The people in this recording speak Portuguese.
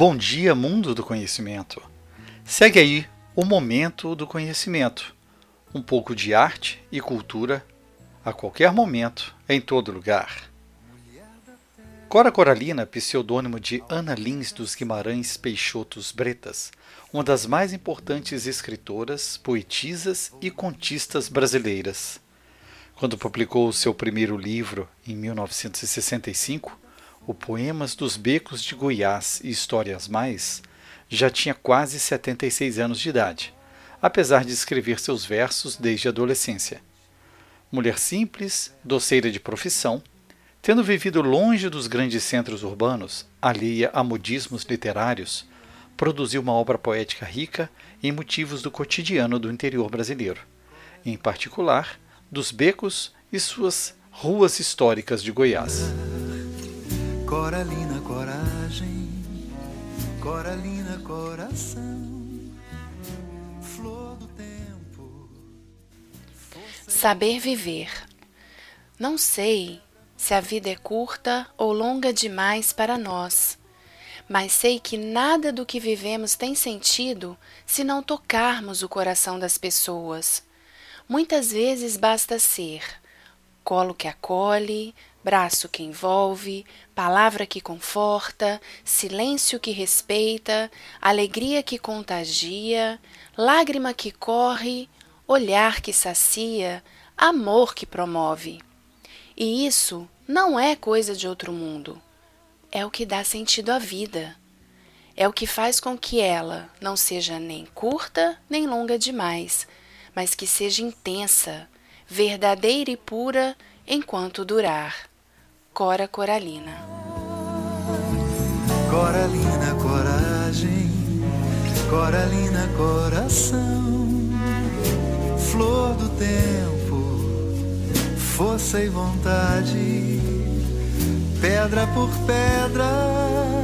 Bom dia, mundo do conhecimento. Segue aí o momento do conhecimento. Um pouco de arte e cultura a qualquer momento, em todo lugar. Cora Coralina, pseudônimo de Ana Lins dos Guimarães Peixotos Bretas, uma das mais importantes escritoras, poetisas e contistas brasileiras. Quando publicou seu primeiro livro, em 1965, o Poemas dos Becos de Goiás e Histórias Mais, já tinha quase 76 anos de idade, apesar de escrever seus versos desde a adolescência. Mulher simples, doceira de profissão, tendo vivido longe dos grandes centros urbanos, alheia a modismos literários, produziu uma obra poética rica em motivos do cotidiano do interior brasileiro, em particular dos becos e suas ruas históricas de Goiás. Coralina, coragem, Coralina, coração, flor do tempo. Saber viver. Não sei se a vida é curta ou longa demais para nós, mas sei que nada do que vivemos tem sentido se não tocarmos o coração das pessoas. Muitas vezes basta ser colo que acolhe, braço que envolve, palavra que conforta, silêncio que respeita, alegria que contagia, lágrima que corre, olhar que sacia, amor que promove. E isso não é coisa de outro mundo. É o que dá sentido à vida. É o que faz com que ela não seja nem curta nem longa demais, mas que seja intensa, verdadeira e pura enquanto durar. Cora Coralina. Coralina, coragem, Coralina, coração, flor do tempo, força e vontade, pedra por pedra